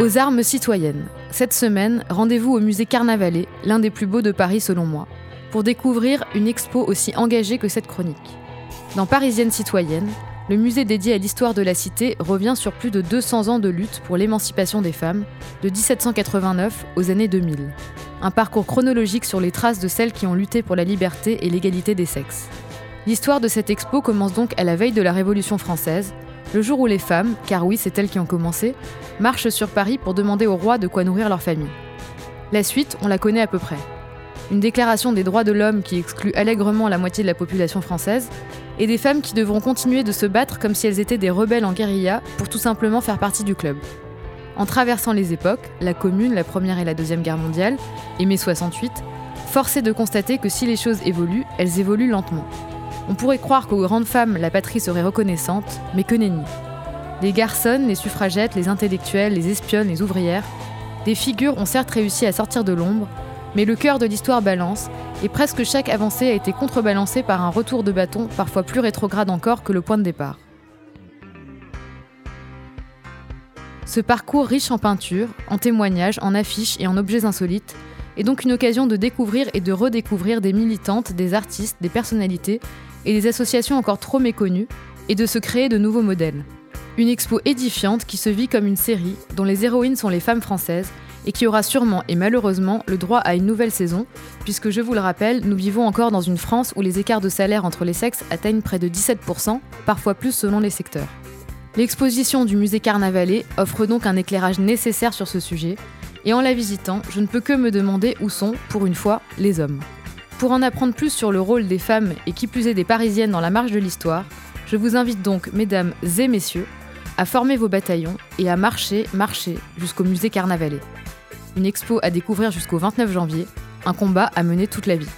Aux armes citoyennes. Cette semaine, rendez-vous au musée Carnavalet, l'un des plus beaux de Paris selon moi, pour découvrir une expo aussi engagée que cette chronique. Dans Parisienne citoyenne, le musée dédié à l'histoire de la cité revient sur plus de 200 ans de lutte pour l'émancipation des femmes, de 1789 aux années 2000. Un parcours chronologique sur les traces de celles qui ont lutté pour la liberté et l'égalité des sexes. L'histoire de cette expo commence donc à la veille de la Révolution française, le jour où les femmes, car oui c'est elles qui ont commencé, marchent sur Paris pour demander au roi de quoi nourrir leur famille. La suite, on la connaît à peu près. Une déclaration des droits de l'homme qui exclut allègrement la moitié de la population française, et des femmes qui devront continuer de se battre comme si elles étaient des rebelles en guérilla pour tout simplement faire partie du club. En traversant les époques, la Commune, la Première et la Deuxième Guerre mondiale, et mai 68, force est de constater que si les choses évoluent, elles évoluent lentement. On pourrait croire qu'aux grandes femmes, la patrie serait reconnaissante, mais que nenni. Les garçons, les suffragettes, les intellectuels, les espionnes, les ouvrières, des figures ont certes réussi à sortir de l'ombre, mais le cœur de l'histoire balance, et presque chaque avancée a été contrebalancée par un retour de bâton parfois plus rétrograde encore que le point de départ. Ce parcours riche en peintures, en témoignages, en affiches et en objets insolites est donc une occasion de découvrir et de redécouvrir des militantes, des artistes, des personnalités et des associations encore trop méconnues, et de se créer de nouveaux modèles. Une expo édifiante qui se vit comme une série dont les héroïnes sont les femmes françaises et qui aura sûrement et malheureusement le droit à une nouvelle saison, puisque je vous le rappelle, nous vivons encore dans une France où les écarts de salaire entre les sexes atteignent près de 17%, parfois plus selon les secteurs. L'exposition du musée Carnavalet offre donc un éclairage nécessaire sur ce sujet, et en la visitant, je ne peux que me demander où sont, pour une fois, les hommes. Pour en apprendre plus sur le rôle des femmes et qui plus est des Parisiennes dans la marche de l'histoire, je vous invite donc, mesdames et messieurs, à former vos bataillons et à marcher, marcher jusqu'au musée Carnavalet. Une expo à découvrir jusqu'au 29 janvier, un combat à mener toute la vie.